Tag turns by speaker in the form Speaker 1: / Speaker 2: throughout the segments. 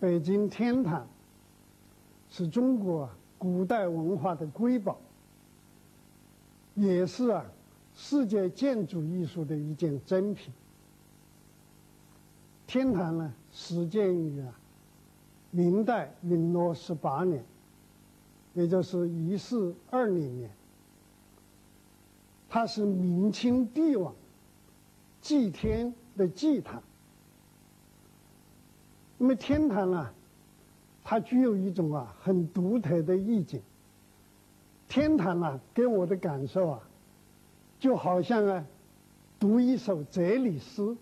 Speaker 1: 北京天坛是中国古代文化的瑰宝，也是啊世界建筑艺术的一件珍品。天坛呢，始建于啊明代永乐十八年，也就是一四二零年。它是明清帝王祭天的祭坛。那么天坛呢，它具有一种啊很独特的意境。天坛呢，给我的感受啊，就好像啊读一首哲理诗，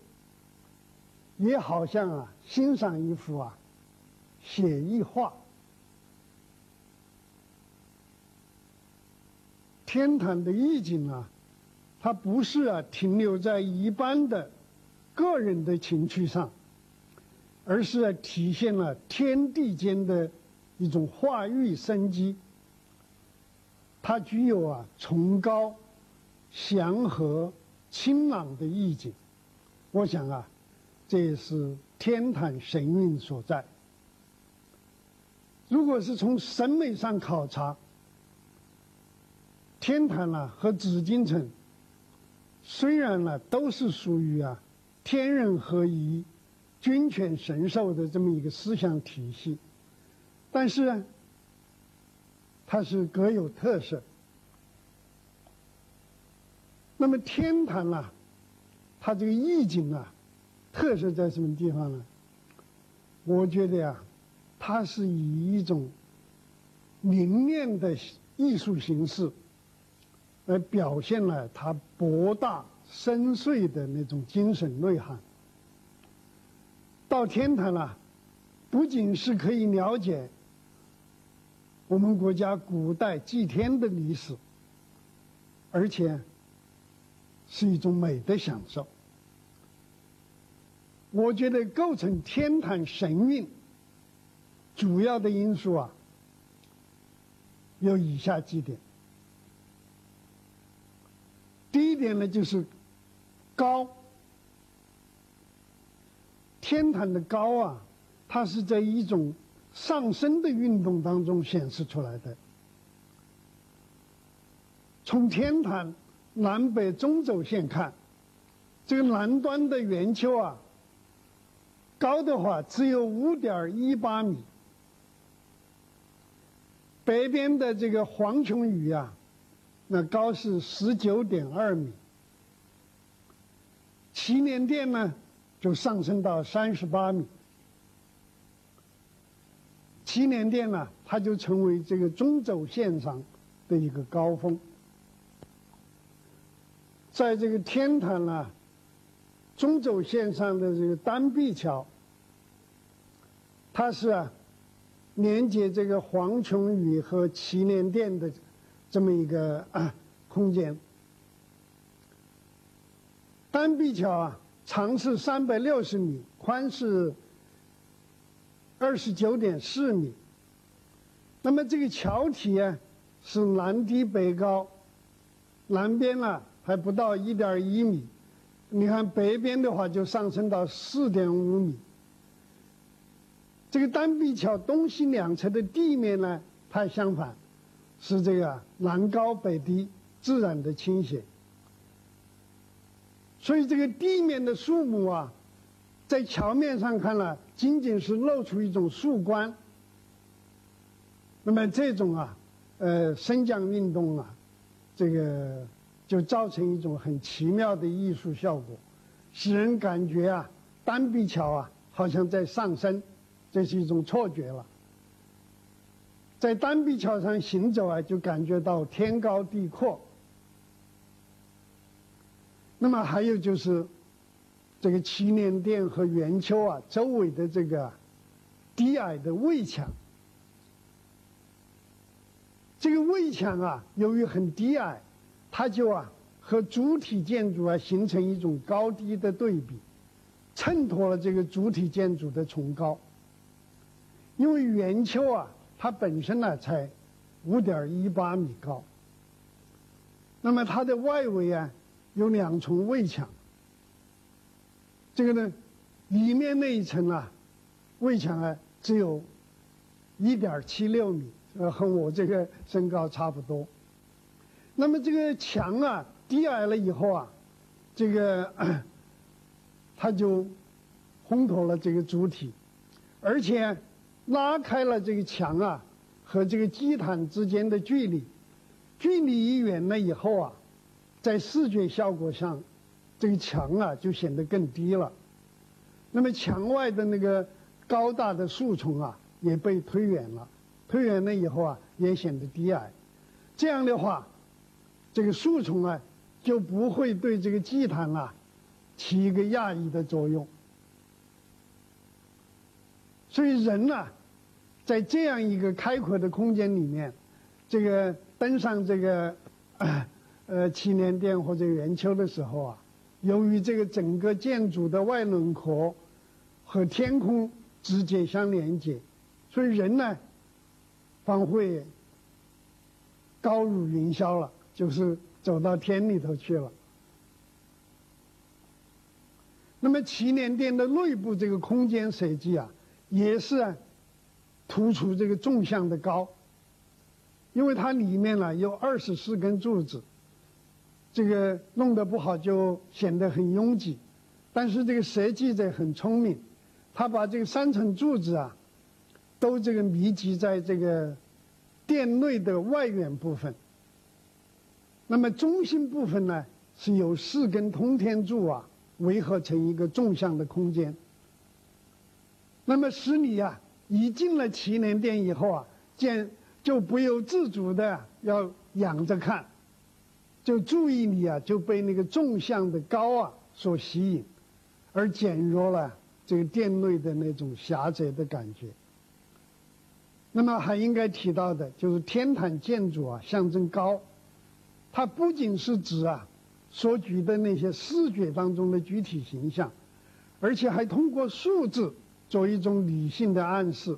Speaker 1: 也好像啊欣赏一幅啊写意画。天坛的意境啊。它不是啊停留在一般的个人的情趣上，而是体现了天地间的一种化育生机。它具有啊崇高、祥和、清朗的意境。我想啊，这也是天坛神韵所在。如果是从审美上考察，天坛呢和紫禁城。虽然呢，都是属于啊天人合一、君权神授的这么一个思想体系，但是呢，它是各有特色。那么天坛呢，它这个意境啊，特色在什么地方呢？我觉得呀，它是以一种凝练的艺术形式。来表现了他博大深邃的那种精神内涵。到天坛了，不仅是可以了解我们国家古代祭天的历史，而且是一种美的享受。我觉得构成天坛神韵主要的因素啊，有以下几点。第一点呢，就是高。天坛的高啊，它是在一种上升的运动当中显示出来的。从天坛南北中轴线看，这个南端的圆丘啊，高的话只有五点一八米，北边的这个黄琼宇啊。那高是十九点二米，祈年殿呢就上升到三十八米，祈年殿呢它就成为这个中轴线上的一个高峰，在这个天坛呢中轴线上的这个单壁桥，它是啊连接这个黄琼宇和祈年殿的。这么一个啊空间，单壁桥啊，长是三百六十米，宽是二十九点四米。那么这个桥体啊，是南低北高，南边呢还不到一点一米，你看北边的话就上升到四点五米。这个单壁桥东西两侧的地面呢，它相反。是这个南高北低自然的倾斜，所以这个地面的树木啊，在桥面上看了，仅仅是露出一种树冠。那么这种啊，呃，升降运动啊，这个就造成一种很奇妙的艺术效果，使人感觉啊，单壁桥啊，好像在上升，这是一种错觉了。在单壁桥上行走啊，就感觉到天高地阔。那么还有就是，这个祈年殿和圆丘啊，周围的这个低矮的围墙，这个围墙啊，由于很低矮，它就啊和主体建筑啊形成一种高低的对比，衬托了这个主体建筑的崇高。因为圆丘啊。它本身呢才五点一八米高，那么它的外围啊有两重围墙，这个呢里面那一层啊围墙啊只有一点七六米，呃，和我这个身高差不多。那么这个墙啊低矮了以后啊，这个 它就烘托了这个主体，而且拉开了这个墙啊和这个祭坛之间的距离，距离一远了以后啊，在视觉效果上，这个墙啊就显得更低了。那么墙外的那个高大的树丛啊，也被推远了，推远了以后啊，也显得低矮。这样的话，这个树丛啊，就不会对这个祭坛啊，起一个压抑的作用。所以人呢，在这样一个开阔的空间里面，这个登上这个呃呃祈年殿或者圆丘的时候啊。由于这个整个建筑的外轮廓和天空直接相连接，所以人呢，方会高入云霄了，就是走到天里头去了。那么祈年殿的内部这个空间设计啊，也是突出这个纵向的高，因为它里面呢有二十四根柱子。这个弄得不好就显得很拥挤，但是这个设计者很聪明，他把这个三层柱子啊，都这个密集在这个殿内的外缘部分。那么中心部分呢，是由四根通天柱啊围合成一个纵向的空间。那么使你啊一进了祈年殿以后啊，见就不由自主的要仰着看。就注意力啊，就被那个纵向的高啊所吸引，而减弱了这个殿内的那种狭窄的感觉。那么还应该提到的就是天坛建筑啊，象征高，它不仅是指啊所举的那些视觉当中的具体形象，而且还通过数字做一种理性的暗示。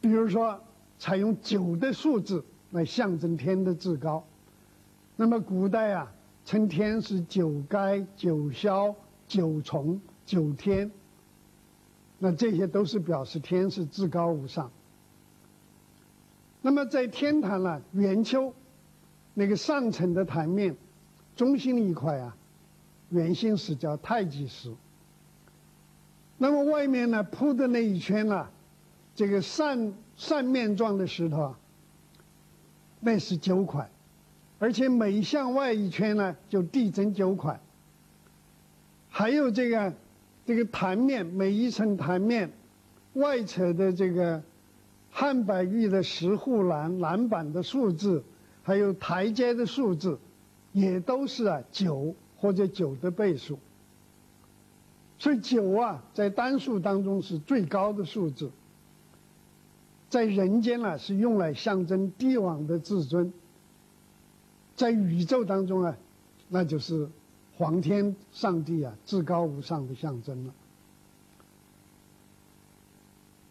Speaker 1: 比如说，采用九的数字来象征天的至高。那么古代啊，称天是九该、九霄、九重、九天。那这些都是表示天是至高无上。那么在天坛呢，圆丘那个上层的坛面，中心一块啊，圆心石叫太极石。那么外面呢铺的那一圈呢，这个扇扇面状的石头啊，那是九块。而且每向外一圈呢，就递增九块。还有这个，这个坛面每一层坛面外侧的这个汉白玉的石护栏栏板的数字，还有台阶的数字，也都是啊九或者九的倍数。所以九啊，在单数当中是最高的数字，在人间呢是用来象征帝王的至尊。在宇宙当中啊，那就是皇天上帝啊至高无上的象征了。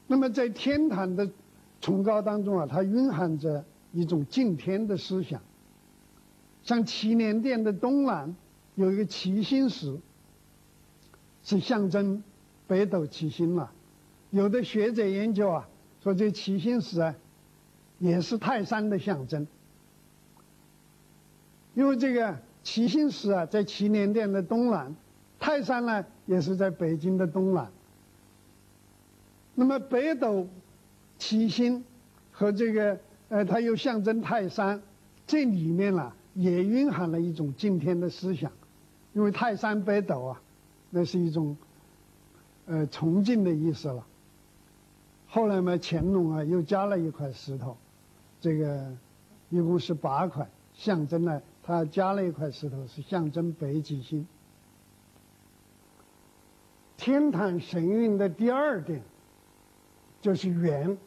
Speaker 1: 那么在天坛的崇高当中啊，它蕴含着一种敬天的思想。像祈年殿的东南有一个七星石，是象征北斗七星了。有的学者研究啊，说这七星石啊，也是泰山的象征。因为这个七星石啊，在祈年殿的东南，泰山呢也是在北京的东南。那么北斗七星和这个呃，它又象征泰山，这里面呢也蕴含了一种敬天的思想。因为泰山北斗啊，那是一种呃崇敬的意思了。后来嘛，乾隆啊又加了一块石头，这个一共是八块，象征了。他加了一块石头，是象征北极星。天坛神韵的第二点，就是圆。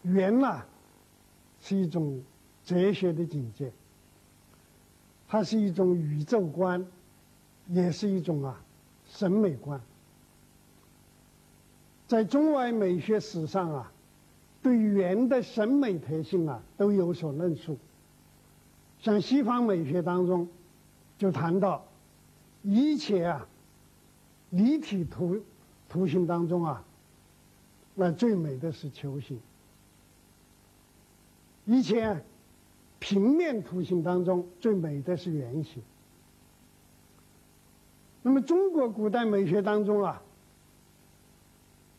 Speaker 1: 圆呐，是一种哲学的境界，它是一种宇宙观，也是一种啊审美观。在中外美学史上啊，对圆的审美特性啊，都有所论述。像西方美学当中，就谈到一切啊立体图图形当中啊，那最美的是球形。以前平面图形当中最美的是圆形。那么中国古代美学当中啊，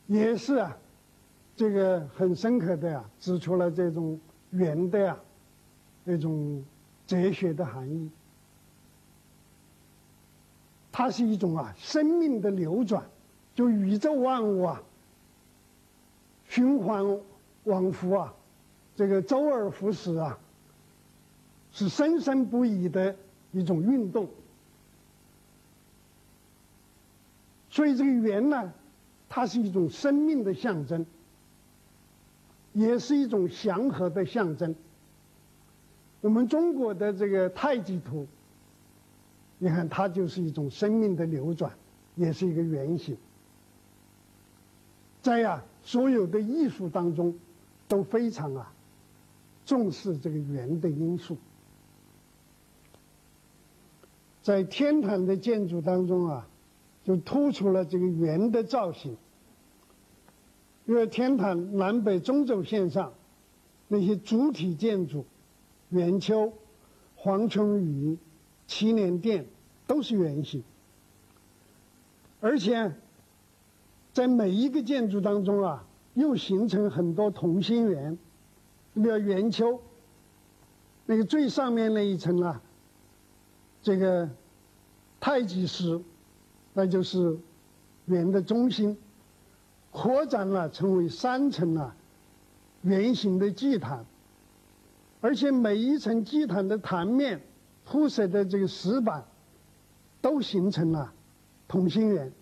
Speaker 1: 也是啊，这个很深刻的呀，指出了这种圆的呀，那种哲学的含义。它是一种啊，生命的流转，就宇宙万物啊，循环往复啊。这个周而复始啊，是生生不已的一种运动。所以这个圆呢，它是一种生命的象征，也是一种祥和的象征。我们中国的这个太极图，你看它就是一种生命的流转，也是一个圆形。在呀，所有的艺术当中，都非常啊。重视这个圆的因素，在天坛的建筑当中啊，就突出了这个圆的造型。因为天坛南北中轴线上那些主体建筑，圆丘、黄琼宇、祈年殿都是圆形，而且在每一个建筑当中啊，又形成很多同心圆。比如圆丘，那个最上面那一层啊，这个太极石，那就是圆的中心，扩展了成为三层啊圆形的祭坛，而且每一层祭坛的坛面铺设的这个石板，都形成了同心圆。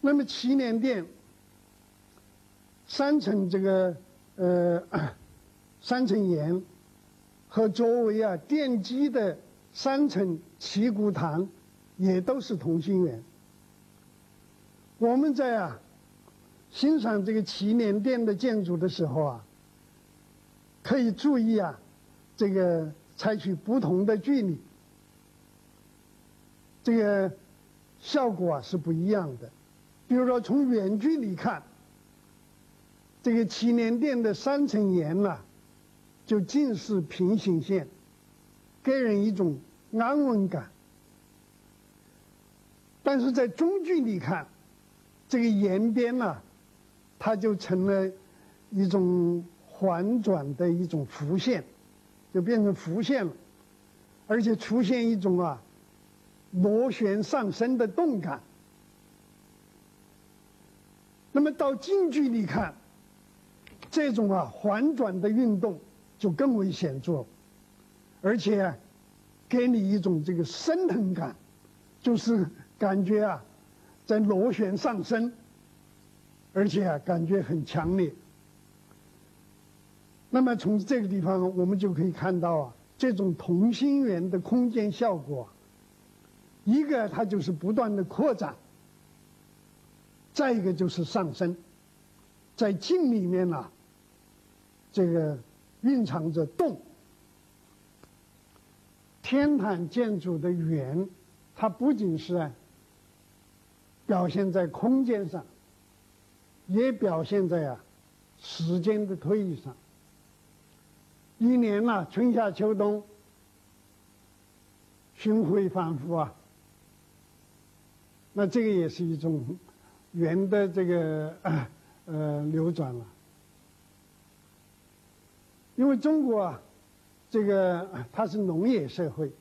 Speaker 1: 那么祈年殿。三层这个呃 三层檐和作为啊奠基的三层旗鼓坛也都是同心圆。我们在啊欣赏这个祈年殿的建筑的时候啊，可以注意啊这个采取不同的距离，这个效果啊是不一样的。比如说从远距离看。这个祈年殿的三层檐呐，就尽是平行线，给人一种安稳感。但是在中距离看，这个檐边呐，它就成了一种环转的一种弧线，就变成弧线了，而且出现一种啊螺旋上升的动感。那么到近距离看。这种啊环转的运动就更为显著，而且给你一种这个升腾感，就是感觉啊在螺旋上升，而且啊感觉很强烈。那么从这个地方我们就可以看到啊这种同心圆的空间效果，一个它就是不断的扩展，再一个就是上升，在镜里面呢。这个蕴藏着动，天坛建筑的圆，它不仅是表现在空间上，也表现在啊时间的推移上。一年呐，春夏秋冬，巡回反复啊，那这个也是一种圆的这个呃流转了。因为中国啊，这个它是农业社会，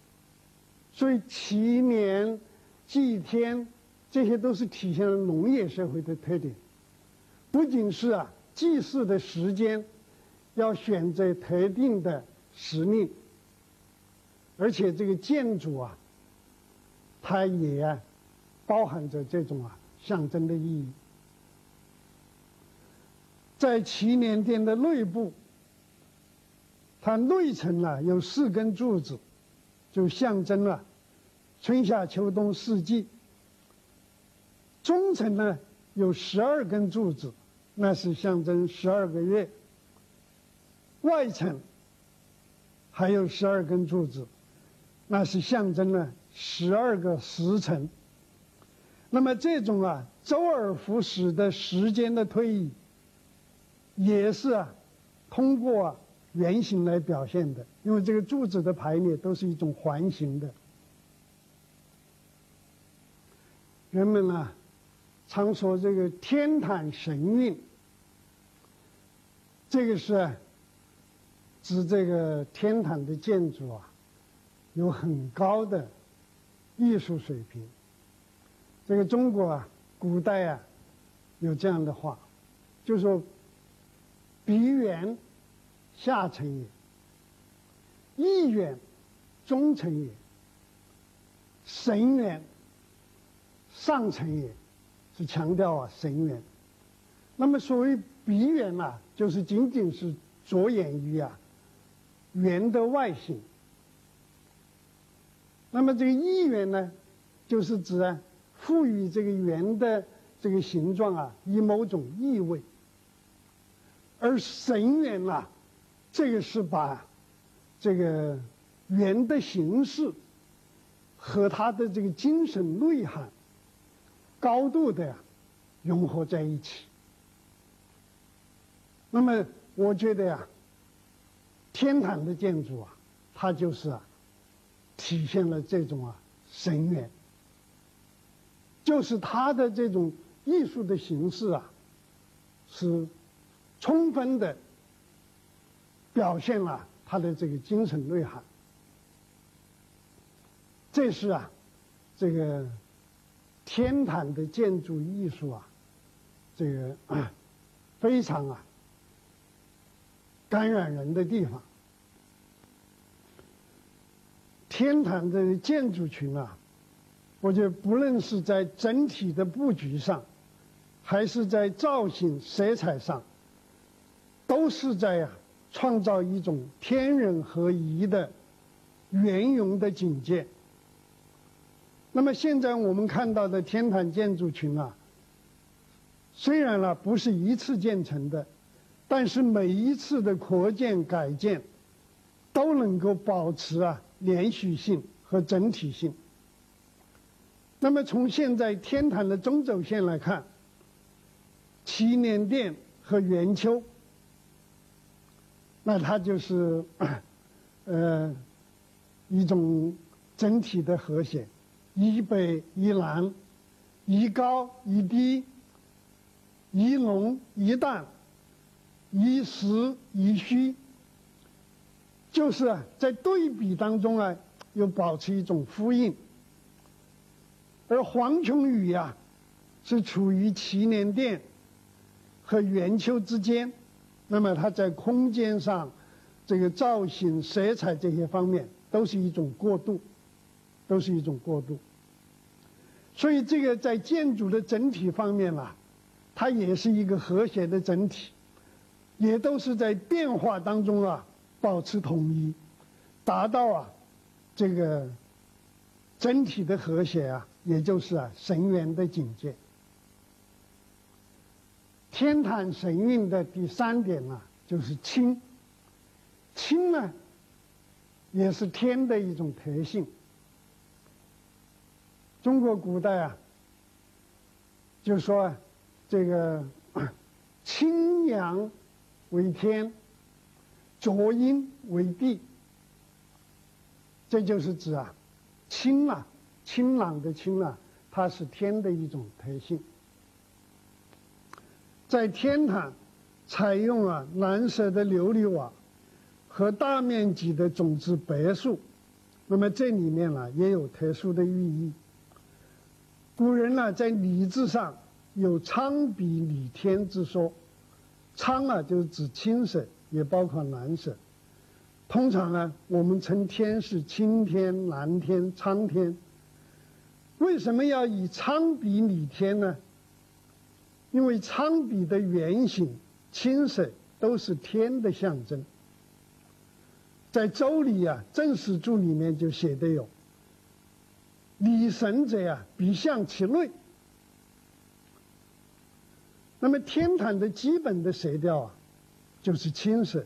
Speaker 1: 所以祈年、祭天，这些都是体现了农业社会的特点。不仅是啊，祭祀的时间要选择特定的时令，而且这个建筑啊，它也包含着这种啊象征的意义。在祈年殿的内部。它内层呢有四根柱子，就象征了春夏秋冬四季。中层呢有十二根柱子，那是象征十二个月。外层还有十二根柱子，那是象征了十二个时辰。那么这种啊周而复始的时间的推移，也是啊通过啊圆形来表现的，因为这个柱子的排列都是一种环形的。人们啊常说这个天坛神韵，这个是指这个天坛的建筑啊有很高的艺术水平。这个中国啊，古代啊，有这样的话，就说：“鼻远下层也，意远中层也，神远上层也。”是强调啊神远。那么所谓鼻远啊，就是仅仅是着眼于啊圆的外形。那么这个意远呢，就是指啊。赋予这个圆的这个形状啊，以某种意味。而神圆呐，这个是把这个圆的形式和它的这个精神内涵高度的呀融合在一起。那么，我觉得呀，天坛的建筑啊，它就是啊，体现了这种啊神圆。就是他的这种艺术的形式啊，是充分的表现了他的这个精神内涵。这是啊，这个天坛的建筑艺术啊，这个 非常啊感染人的地方。天坛的建筑群啊。我觉得，不论是在整体的布局上，还是在造型、色彩上，都是在呀创造一种天人合一的圆融的境界。那么现在我们看到的天坛建筑群啊，虽然呢不是一次建成的，但是每一次的扩建改建，都能够保持啊连续性和整体性。那么从现在天坛的中轴线来看，祈年殿和圆丘，那它就是呃一种整体的和谐，一北一南，一高一低，一浓一淡，一实一虚，就是在对比当中啊，又保持一种呼应。而黄琼宇呀，是处于祈年殿和圆丘之间，那么它在空间上、这个造型、色彩这些方面，都是一种过渡，都是一种过渡。所以这个在建筑的整体方面啊，它也是一个和谐的整体，也都是在变化当中啊保持统一，达到啊这个整体的和谐啊。也就是啊，神元的境界。天坛神韵的第三点呢，就是清。清呢，也是天的一种特性。中国古代啊，就说这个清阳为天，浊阴为地。这就是指啊，清啊。清朗的清啊，它是天的一种特性。在天坛采用啊蓝色的琉璃瓦和大面积的种子柏树，那么这里面呢也有特殊的寓意。古人呢在礼制上有苍比礼天之说，苍啊就是指青色，也包括蓝色。通常呢我们称天是青天、蓝天、苍天。为什么要以苍笔礼天呢？因为苍笔的原型、青色都是天的象征。在《周礼》啊《正史注》里面就写的有：“礼神者啊，必向其内。”那么天坛的基本的色调啊，就是青色，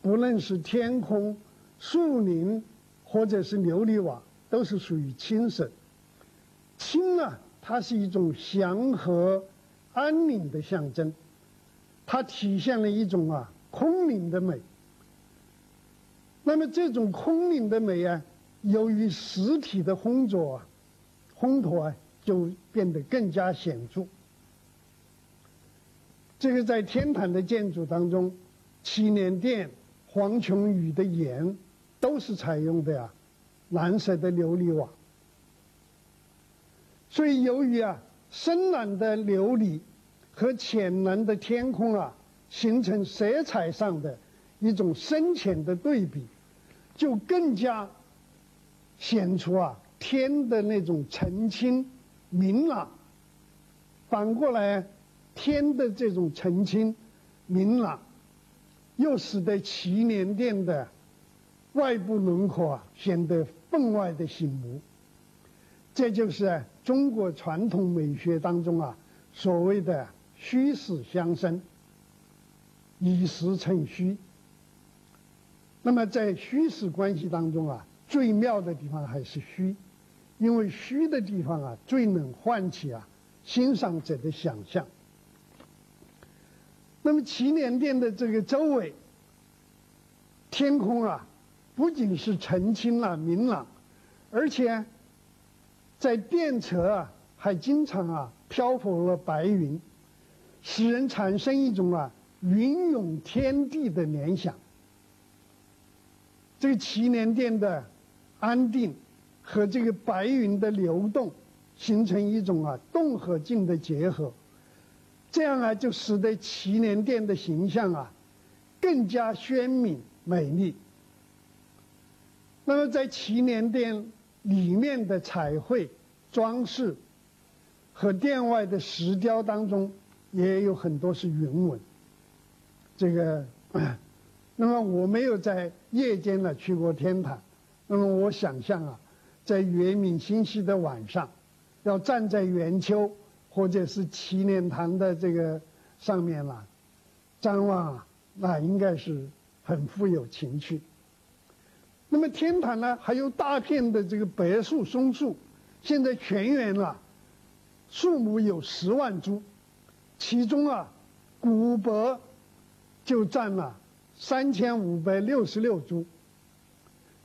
Speaker 1: 不论是天空、树林，或者是琉璃瓦，都是属于青色。青啊，它是一种祥和、安宁的象征，它体现了一种啊空灵的美。那么这种空灵的美啊，由于实体的烘着啊、烘托啊，就变得更加显著。这个在天坛的建筑当中，祈年殿、黄琼宇的檐，都是采用的呀蓝色的琉璃瓦。所以由于啊深蓝的琉璃和浅蓝的天空啊，形成色彩上的一种深浅的对比，就更加显出啊天的那种澄清明朗。反过来。天的这种澄清、明朗，又使得祈年殿的外部轮廓啊显得分外的醒目。这就是中国传统美学当中啊所谓的“虚实相生”，以实衬虚。那么在虚实关系当中啊，最妙的地方还是虚，因为虚的地方啊最能唤起啊欣赏者的想象。那么祈年殿的这个周围，天空啊，不仅是澄清了明朗，而且在殿侧啊，还经常啊漂浮了白云，使人产生一种啊云涌天地的联想。这个祈年殿的安定和这个白云的流动，形成一种啊动和静的结合。这样啊，就使得祈年殿的形象啊更加鲜明美丽。那么，在祈年殿里面的彩绘装饰和殿外的石雕当中，也有很多是云纹。这个，那么我没有在夜间呢去过天坛，那么我想象啊，在月明星稀的晚上，要站在圆丘。或者是祈年堂的这个上面啦，张望啊，那应该是很富有情趣。那么天坛呢，还有大片的这个柏树松树，现在全园啊，树木有十万株，其中啊，古柏就占了三千五百六十六株，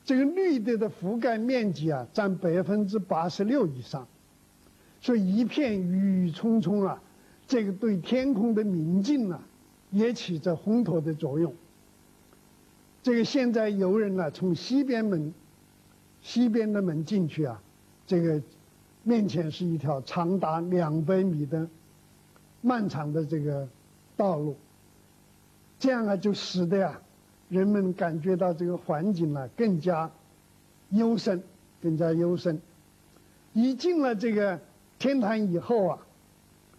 Speaker 1: 这个绿地的覆盖面积啊，占百分之八十六以上。所以一片郁郁葱葱啊，这个对天空的明净呢，也起着烘托的作用。这个现在游人呢，从西边门，西边的门进去啊，这个面前是一条长达两百米的漫长的这个道路。这样啊，就使得呀，人们感觉到这个环境呢更加幽深，更加幽深。一进了这个。天坛以后啊，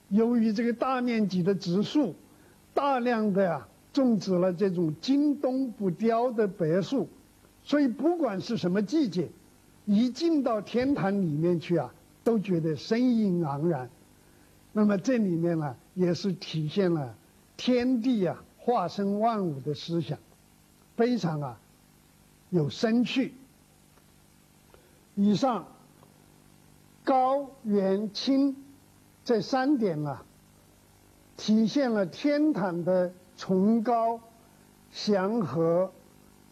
Speaker 1: 由于这个大面积的植树，大量的呀种植了这种京东不凋的柏树，所以不管是什么季节，一进到天坛里面去啊，都觉得生意盎然。那么这里面呢，也是体现了天地啊化身万物的思想，非常啊有生趣。以上。高、远、清这三点啊，体现了天坛的崇高、祥和、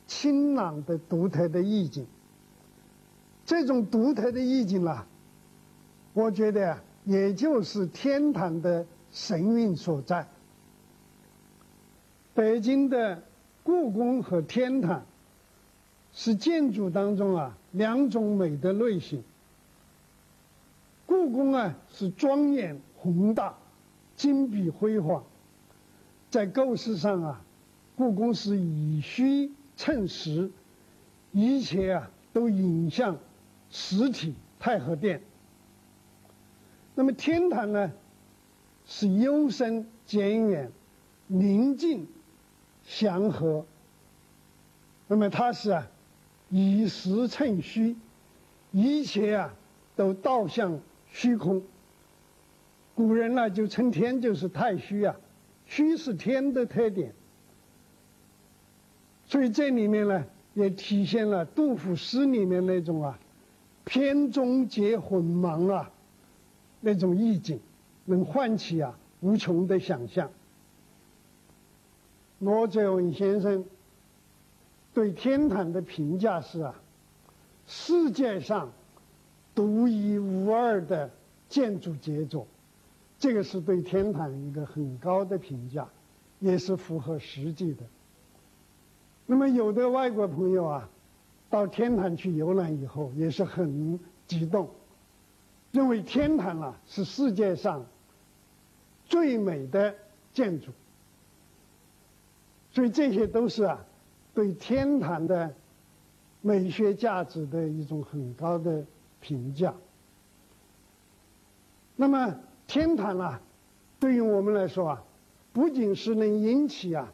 Speaker 1: 清朗的独特的意境。这种独特的意境啊，我觉得啊，也就是天坛的神韵所在。北京的故宫和天坛是建筑当中啊两种美的类型。故宫啊是庄严宏大、金碧辉煌，在构思上啊，故宫是以虚衬实，一切啊都引向实体太和殿。那么天坛呢，是幽深简远、宁静祥和。那么它是啊以实衬虚，一切啊都倒向。虚空，古人呢就称天就是太虚啊，虚是天的特点，所以这里面呢也体现了杜甫诗里面那种啊，偏中结混茫啊，那种意境，能唤起啊无穷的想象。罗哲文先生对天坛的评价是啊，世界上独一无二的建筑杰作，这个是对天坛一个很高的评价，也是符合实际的。那么有的外国朋友啊，到天坛去游览以后，也是很激动，认为天坛啊是世界上最美的建筑。所以这些都是啊，对天坛的美学价值的一种很高的评价。那么天坛啊，对于我们来说啊，不仅是能引起啊，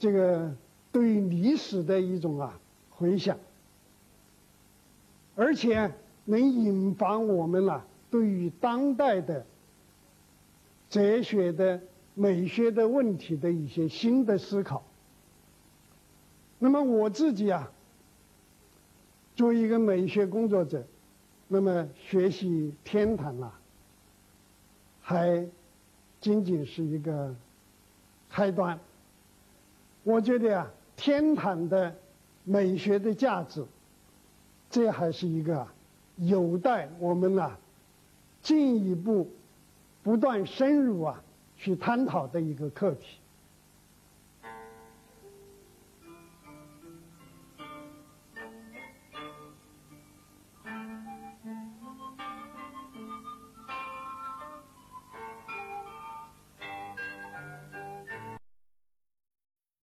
Speaker 1: 这个对于历史的一种啊回响，而且能引发我们啊对于当代的哲学的。美学的问题的一些新的思考。那么我自己啊，作为一个美学工作者，那么学习天坛啊，还仅仅是一个开端。我觉得啊，天坛的美学的价值，这还是一个有待我们啊进一步不断深入啊。去探讨的一个课题。